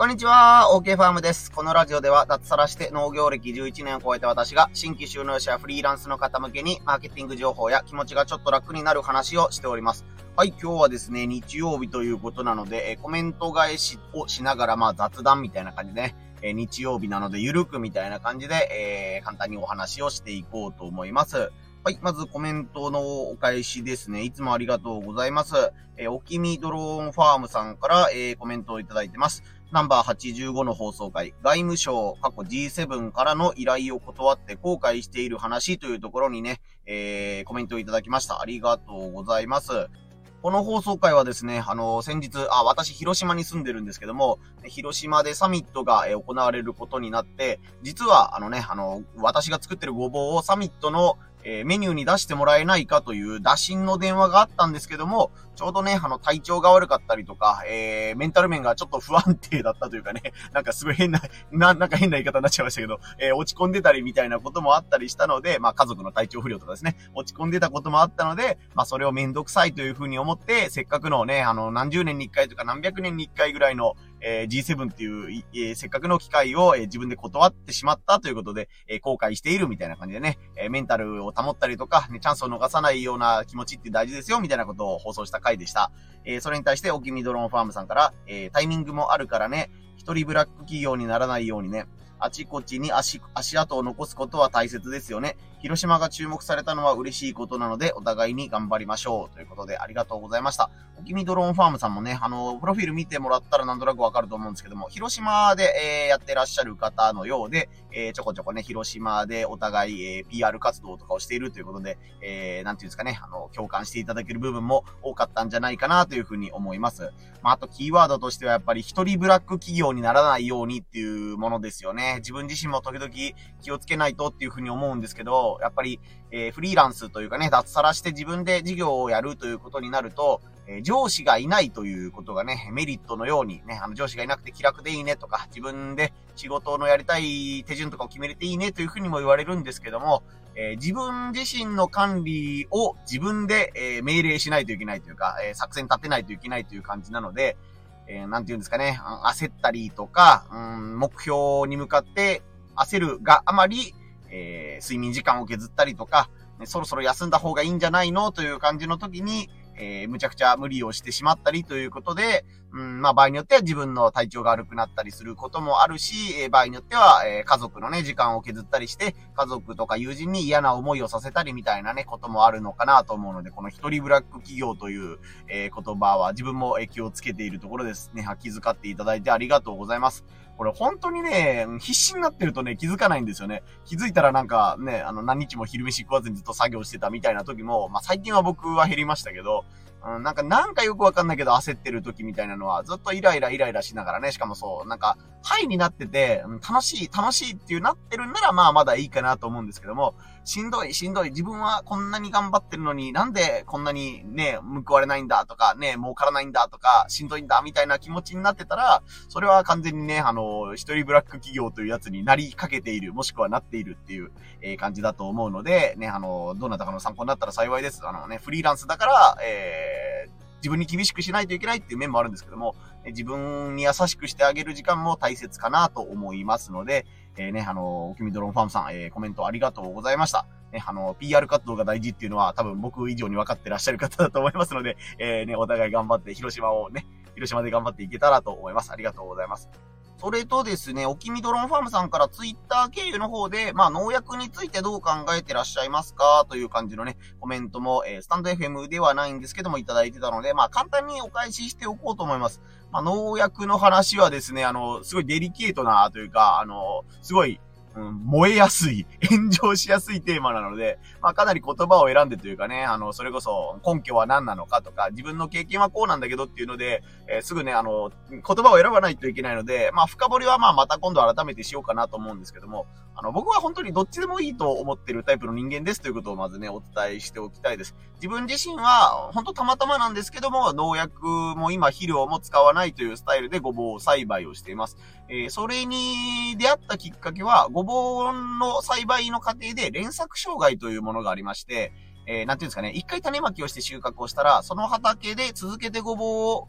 こんにちは、OK ファームです。このラジオでは脱サラして農業歴11年を超えた私が新規収納者やフリーランスの方向けにマーケティング情報や気持ちがちょっと楽になる話をしております。はい、今日はですね、日曜日ということなので、えコメント返しをしながら、まあ雑談みたいな感じでね、え日曜日なのでゆるくみたいな感じで、えー、簡単にお話をしていこうと思います。はい。まずコメントのお返しですね。いつもありがとうございます。えー、おきみドローンファームさんから、えー、コメントをいただいてます。ナンバー85の放送回、外務省、過去 G7 からの依頼を断って後悔している話というところにね、えー、コメントをいただきました。ありがとうございます。この放送回はですね、あの、先日、あ、私、広島に住んでるんですけども、広島でサミットが行われることになって、実は、あのね、あの、私が作ってるごぼうをサミットのえー、メニューに出してもらえないかという打診の電話があったんですけども、ちょうどね、あの、体調が悪かったりとか、えー、メンタル面がちょっと不安定だったというかね、なんかすごい変な、な、なんか変な言い方になっちゃいましたけど、えー、落ち込んでたりみたいなこともあったりしたので、まあ、家族の体調不良とかですね、落ち込んでたこともあったので、まあ、それをめんどくさいというふうに思って、せっかくのね、あの、何十年に一回とか何百年に一回ぐらいの、えー、G7 っていう、えー、せっかくの機会を、えー、自分で断ってしまったということで、えー、後悔しているみたいな感じでね、えー、メンタルを保ったりとか、ね、チャンスを逃さないような気持ちって大事ですよ、みたいなことを放送した回でした。えー、それに対して、おきみドローンファームさんから、えー、タイミングもあるからね、一人ブラック企業にならないようにね、あちこちに足、足跡を残すことは大切ですよね。広島が注目されたのは嬉しいことなので、お互いに頑張りましょう。ということで、ありがとうございました。おきみドローンファームさんもね、あの、プロフィール見てもらったらなんとなくわかると思うんですけども、広島で、えー、やってらっしゃる方のようで、えー、ちょこちょこね、広島でお互い、えー、PR 活動とかをしているということで、えー、なんていうんですかね、あの、共感していただける部分も多かったんじゃないかなというふうに思います。まあ、あとキーワードとしてはやっぱり一人ブラック企業にならないようにっていうものですよね。自分自身も時々気をつけないとっていうふうに思うんですけど、やっぱり、えー、フリーランスというかね、脱サラして自分で事業をやるということになると、えー、上司がいないということがね、メリットのようにね、あの上司がいなくて気楽でいいねとか、自分で仕事のやりたい手順とかを決めれていいねというふうにも言われるんですけども、えー、自分自身の管理を自分で、え、命令しないといけないというか、え、作戦立てないといけないという感じなので、えー、なんて言うんですかね、焦ったりとか、うん、目標に向かって焦るがあまり、えー、睡眠時間を削ったりとか、ね、そろそろ休んだ方がいいんじゃないの？という感じの時に、えー、むちゃくちゃ無理をしてしまったりということで、うん、まあ場合によっては自分の体調が悪くなったりすることもあるし、えー、場合によっては、えー、家族のね、時間を削ったりして、家族とか友人に嫌な思いをさせたりみたいなね、こともあるのかなと思うので、この一人ブラック企業という、えー、言葉は自分もえ気をつけているところですね。気遣っていただいてありがとうございます。これ本当にね、必死になってるとね、気づかないんですよね。気づいたらなんかね、あの何日も昼飯食わずにずっと作業してたみたいな時も、まあ最近は僕は減りましたけど、うん、なんか、なんかよくわかんないけど焦ってる時みたいなのは、ずっとイライライライラしながらね、しかもそう、なんか、ハイになってて、楽しい、楽しいっていうなってるんなら、まあまだいいかなと思うんですけども、しんどい、しんどい、自分はこんなに頑張ってるのに、なんでこんなにね、報われないんだとか、ね、儲からないんだとか、しんどいんだみたいな気持ちになってたら、それは完全にね、あの、一人ブラック企業というやつになりかけている、もしくはなっているっていう、えー、感じだと思うので、ね、あの、どなたかの参考になったら幸いです。あのね、フリーランスだから、えー、自分に厳しくしないといけないっていう面もあるんですけども、自分に優しくしてあげる時間も大切かなと思いますので、えー、ね、あの、おきみドロンファームさん、えー、コメントありがとうございました。ね、あの、PR 活動が大事っていうのは多分僕以上に分かってらっしゃる方だと思いますので、えー、ね、お互い頑張って広島をね、広島で頑張っていけたらと思います。ありがとうございます。それとですね、おきみドロンファームさんからツイッター経由の方で、まあ農薬についてどう考えてらっしゃいますかという感じのね、コメントも、えー、スタンド FM ではないんですけどもいただいてたので、まあ簡単にお返ししておこうと思います。まあ農薬の話はですね、あの、すごいデリケートなというか、あの、すごい、うん、燃えやすい、炎上しやすいテーマなので、まあかなり言葉を選んでというかね、あの、それこそ根拠は何なのかとか、自分の経験はこうなんだけどっていうので、えー、すぐね、あの、言葉を選ばないといけないので、まあ深掘りはまあまた今度改めてしようかなと思うんですけども、あの、僕は本当にどっちでもいいと思ってるタイプの人間ですということをまずね、お伝えしておきたいです。自分自身は、本当たまたまなんですけども、農薬も今肥料も使わないというスタイルでごぼう栽培をしています。えー、それに出会ったきっかけは、ごぼうの栽培の過程で連作障害というものがありまして、えー、なんていうんですかね、一回種まきをして収穫をしたら、その畑で続けてごぼうを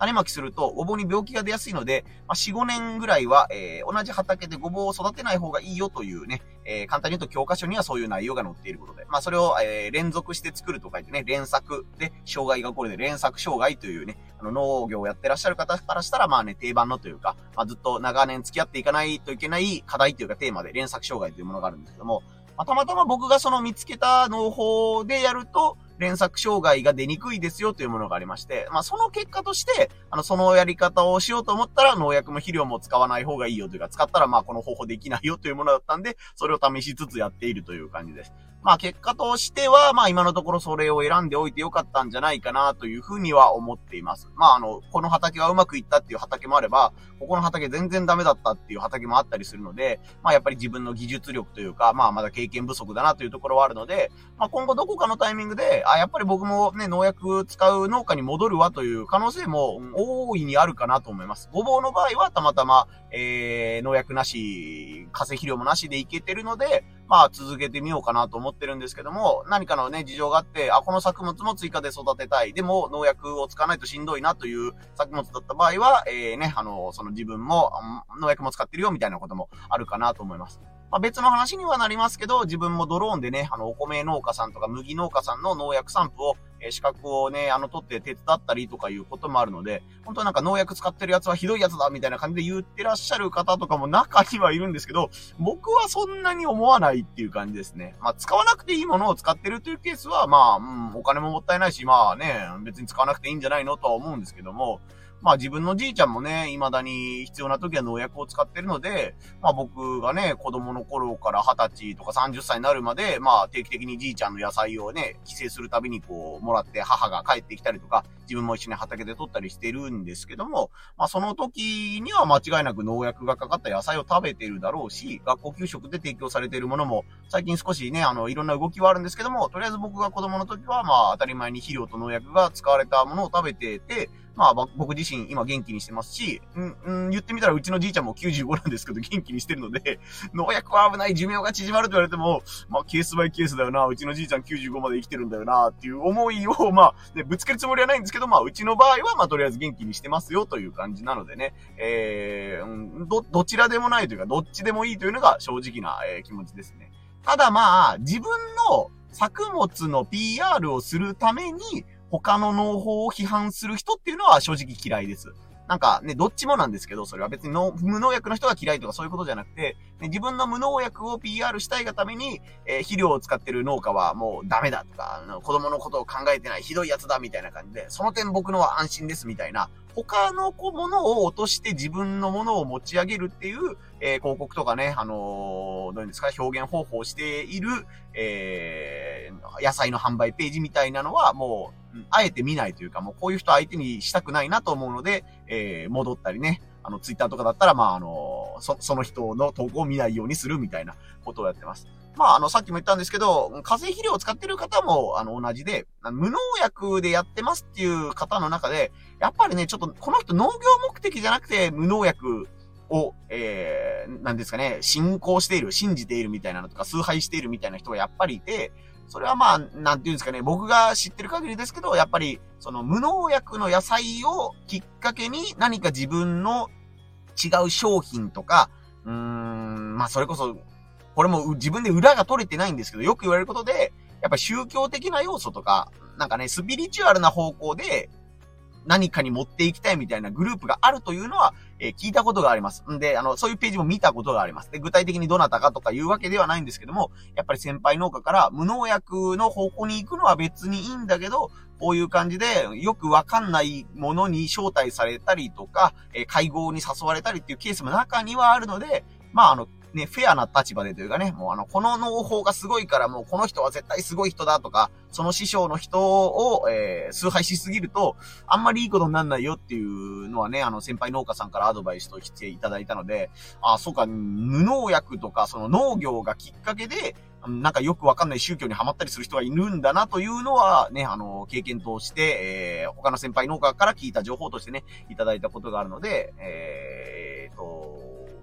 種まきすると、ごぼうに病気が出やすいので、まあ、4、5年ぐらいは、えー、同じ畑でごぼうを育てない方がいいよというね、えー、簡単に言うと教科書にはそういう内容が載っていることで、まあ、それを、えー、連続して作ると書いてね、連作で、障害がこるで連作障害というね、あの、農業をやってらっしゃる方からしたら、まあね、定番のというか、まあ、ずっと長年付き合っていかないといけない課題というかテーマで連作障害というものがあるんですけども、まあ、たまたま僕がその見つけた農法でやると、連作障害が出にくいですよというものがありまして、まあその結果として、あの、そのやり方をしようと思ったら農薬も肥料も使わない方がいいよというか、使ったらまあこの方法できないよというものだったんで、それを試しつつやっているという感じです。まあ結果としては、まあ今のところそれを選んでおいてよかったんじゃないかなというふうには思っています。まああの、この畑はうまくいったっていう畑もあれば、ここの畑全然ダメだったっていう畑もあったりするので、まあやっぱり自分の技術力というか、まあまだ経験不足だなというところはあるので、まあ今後どこかのタイミングで、あ、やっぱり僕もね、農薬使う農家に戻るわという可能性も大いにあるかなと思います。ごぼうの場合はたまたま、えー、農薬なし、化成肥料もなしでいけてるので、まあ続けてみようかなと思って思ってるんですけども、何かのね、事情があって、あ、この作物も追加で育てたい。でも農薬を使わないとしんどいなという作物だった場合は、えー、ね、あの、その自分も農薬も使ってるよみたいなこともあるかなと思います。まあ、別の話にはなりますけど、自分もドローンでね、あの、お米農家さんとか麦農家さんの農薬散布を、え、資格をね、あの、取って手伝ったりとかいうこともあるので、本当なんか農薬使ってるやつはひどいやつだみたいな感じで言ってらっしゃる方とかも中にはいるんですけど、僕はそんなに思わないっていう感じですね。まあ、使わなくていいものを使ってるというケースは、まあ、うん、お金ももったいないし、まあね、別に使わなくていいんじゃないのとは思うんですけども、まあ自分のじいちゃんもね、未だに必要な時は農薬を使ってるので、まあ僕がね、子供の頃から20歳とか30歳になるまで、まあ定期的にじいちゃんの野菜をね、帰省するたびにこう、もらって母が帰ってきたりとか、自分も一緒に畑で取ったりしてるんですけども、まあその時には間違いなく農薬がかかった野菜を食べてるだろうし、学校給食で提供されているものも、最近少しね、あの、いろんな動きはあるんですけども、とりあえず僕が子供の時は、まあ当たり前に肥料と農薬が使われたものを食べてて、まあ、僕自身今元気にしてますし、うん、うん、言ってみたらうちのじいちゃんも95なんですけど元気にしてるので、農薬は危ない、寿命が縮まると言われても、まあ、ケースバイケースだよな、うちのじいちゃん95まで生きてるんだよな、っていう思いを、まあ、ね、ぶつけるつもりはないんですけど、まあ、うちの場合は、まあ、とりあえず元気にしてますよ、という感じなのでね、えー、ど、どちらでもないというか、どっちでもいいというのが正直な、えー、気持ちですね。ただまあ、自分の作物の PR をするために、他の農法を批判する人っていうのは正直嫌いです。なんかね、どっちもなんですけど、それは別にの無農薬の人が嫌いとかそういうことじゃなくて、ね、自分の無農薬を PR したいがために、えー、肥料を使ってる農家はもうダメだとか、あの子供のことを考えてないひどいやつだみたいな感じで、その点僕のは安心ですみたいな、他のものを落として自分のものを持ち上げるっていう、えー、広告とかね、あのー、どういうんですか、表現方法をしている、えー、野菜の販売ページみたいなのは、もう、あえて見ないというか、もうこういう人相手にしたくないなと思うので、えー、戻ったりね、あの、ツイッターとかだったら、まあ、あの、そ、その人の投稿を見ないようにするみたいなことをやってます。まあ、あの、さっきも言ったんですけど、化成肥料を使ってる方も、あの、同じで、無農薬でやってますっていう方の中で、やっぱりね、ちょっと、この人農業目的じゃなくて、無農薬を、えー、なんですかね、信仰している、信じているみたいなのとか、崇拝しているみたいな人がやっぱりいて、それはまあ、なんていうんですかね、僕が知ってる限りですけど、やっぱり、その無農薬の野菜をきっかけに何か自分の違う商品とか、うーん、まあそれこそ、これも自分で裏が取れてないんですけど、よく言われることで、やっぱ宗教的な要素とか、なんかね、スピリチュアルな方向で、何かに持っていきたいみたいなグループがあるというのは、えー、聞いたことがあります。んで、あの、そういうページも見たことがあります。で、具体的にどなたかとかいうわけではないんですけども、やっぱり先輩農家から無農薬の方向に行くのは別にいいんだけど、こういう感じで、よくわかんないものに招待されたりとか、えー、会合に誘われたりっていうケースも中にはあるので、まあ、あの、ね、フェアな立場でというかね、もうあの、この農法がすごいからもうこの人は絶対すごい人だとか、その師匠の人を、えー、崇拝しすぎると、あんまりいいことにならないよっていうのはね、あの、先輩農家さんからアドバイスとしていただいたので、あ、そうか、無農薬とか、その農業がきっかけで、なんかよくわかんない宗教にはまったりする人がいるんだなというのはね、あの、経験として、えー、他の先輩農家から聞いた情報としてね、いただいたことがあるので、えー、と、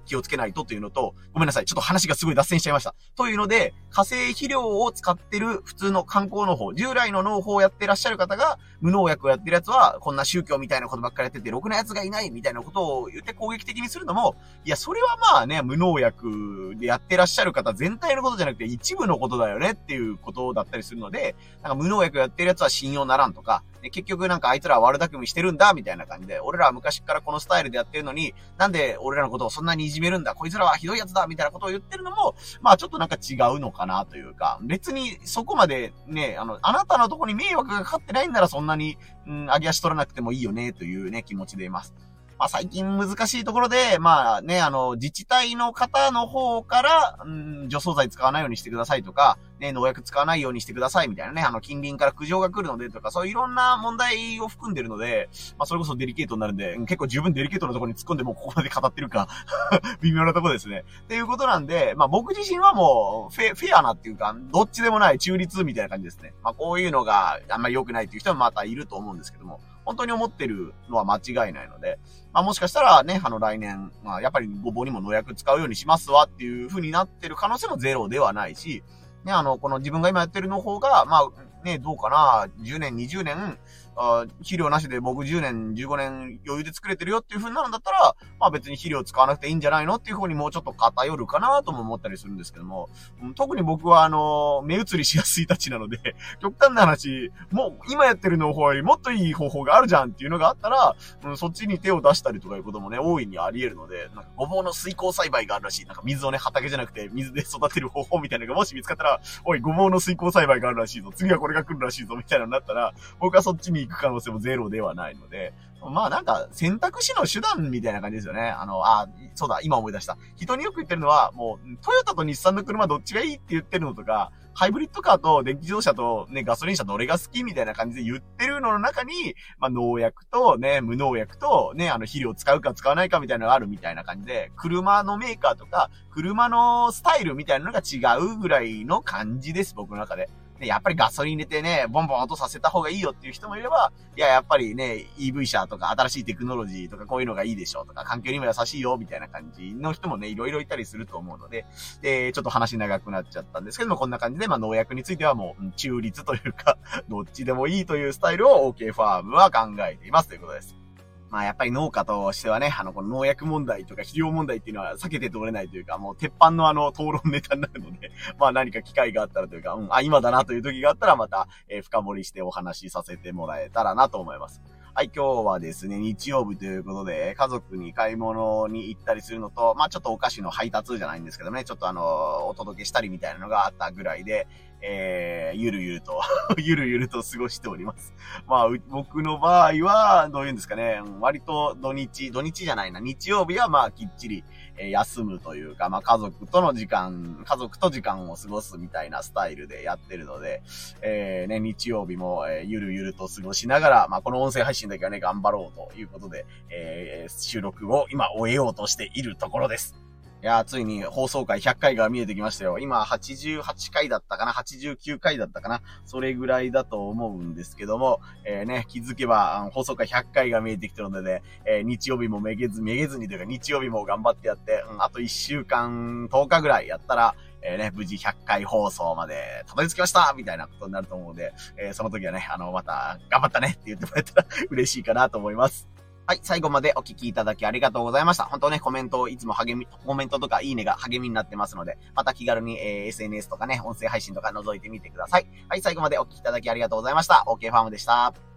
気をつけないとというのと、ごめんなさい。ちょっと話がすごい脱線しちゃいました。というので、化成肥料を使ってる普通の観光農法、従来の農法をやってらっしゃる方が、無農薬をやってるやつは、こんな宗教みたいなことばっかりやってて、ろくな奴がいないみたいなことを言って攻撃的にするのも、いや、それはまあね、無農薬でやってらっしゃる方全体のことじゃなくて一部のことだよねっていうことだったりするので、なんか無農薬やってるやつは信用ならんとか、で結局なんかあいつら悪巧みしてるんだみたいな感じで、俺らは昔からこのスタイルでやってるのに、なんで俺らのことをそんなにいじめるんだ、こいつらはひどいやつだみたいなことを言ってるのも、まあちょっとなんか違うのかなというか、別にそこまでね、あの、あなたのとこに迷惑がかかってないんならそんなに、うん、上げ足取らなくてもいいよねというね、気持ちでいます。まあ最近難しいところで、まあね、あの、自治体の方の方から、うん、除草剤使わないようにしてくださいとか、ね、農薬使わないようにしてくださいみたいなね、あの、近隣から苦情が来るのでとか、そういういろんな問題を含んでるので、まあそれこそデリケートになるんで、結構十分デリケートなところに突っ込んでもうここまで語ってるか 微妙なところですね。っていうことなんで、まあ僕自身はもう、フェ、フェアなっていうか、どっちでもない中立みたいな感じですね。まあこういうのがあんまり良くないっていう人もまたいると思うんですけども、本当に思ってるのは間違いないので、まあもしかしたらね、あの来年、まあやっぱりごぼうにも農薬使うようにしますわっていう風になってる可能性もゼロではないし、ね、あの、この自分が今やってるの方が、まあ、ね、どうかな、10年、20年、あ肥料なしで僕10年、15年余裕で作れてるよっていう風になるんだったら、まあ別に肥料使わなくていいんじゃないのっていう風にもうちょっと偏るかなとも思ったりするんですけども、特に僕はあの、目移りしやすいたちなので、極端な話、もう今やってるの方よりもっといい方法があるじゃんっていうのがあったら、うん、そっちに手を出したりとかいうこともね、大いにあり得るので、なんかごぼうの水耕栽培があるらしい。なんか水をね、畑じゃなくて水で育てる方法みたいなのがもし見つかったら、おい、ごぼうの水耕栽培があるらしいぞ。次はこれが来るらしいぞ。みたいなのになったら、僕はそっちに行く可能性もゼロではないので、まあなんか選択肢の手段みたいな感じですよね。あの、あ、そうだ、今思い出した。人によく言ってるのは、もう、トヨタと日産の車どっちがいいって言ってるのとか、ハイブリッドカーと電気自動車とね、ガソリン車どれが好きみたいな感じで言ってるのの中に、まあ農薬とね、無農薬とね、あの肥料使うか使わないかみたいなのがあるみたいな感じで、車のメーカーとか、車のスタイルみたいなのが違うぐらいの感じです、僕の中で。で、やっぱりガソリン入れてね、ボンボン音させた方がいいよっていう人もいれば、いや、やっぱりね、EV 車とか新しいテクノロジーとかこういうのがいいでしょうとか、環境にも優しいよみたいな感じの人もね、いろいろいたりすると思うので、で、ちょっと話長くなっちゃったんですけども、こんな感じで、まあ農薬についてはもう中立というか、どっちでもいいというスタイルを OK ファームは考えていますということです。まあやっぱり農家としてはね、あの、この農薬問題とか肥料問題っていうのは避けて通れないというか、もう鉄板のあの、討論ネタになるので、まあ何か機会があったらというか、うん、あ、今だなという時があったらまた、えー、深掘りしてお話しさせてもらえたらなと思います。はい、今日はですね、日曜日ということで、家族に買い物に行ったりするのと、まあちょっとお菓子の配達じゃないんですけどね、ちょっとあの、お届けしたりみたいなのがあったぐらいで、えー、ゆるゆると ゆるゆると過ごしております。まあ、僕の場合は、どういうんですかね、割と土日、土日じゃないな、日曜日はまあきっちり、え、休むというか、まあ家族との時間、家族と時間を過ごすみたいなスタイルでやってるので、えー、ね、日曜日も、え、ゆるゆると過ごしながら、まあこの音声配信だけはね、頑張ろうということで、えー、収録を今終えようとしているところです。いやついに放送回100回が見えてきましたよ。今88回だったかな ?89 回だったかな？それぐらいだと思うんですけども、えー、ね、気づけば放送回100回が見えてきてるので、ね、えー、日曜日もめげず、めげずにというか日曜日も頑張ってやって、うん、あと1週間、10日ぐらいやったら、えー、ね、無事100回放送までたどり着きましたみたいなことになると思うので、えー、その時はね、あの、また、頑張ったねって言ってもらえたら嬉しいかなと思います。はい、最後までお聞きいただきありがとうございました。本当ね、コメントを、いつも励み、コメントとかいいねが励みになってますので、また気軽に、えー、SNS とかね、音声配信とか覗いてみてください。はい、最後までお聞きいただきありがとうございました。OK ファームでした。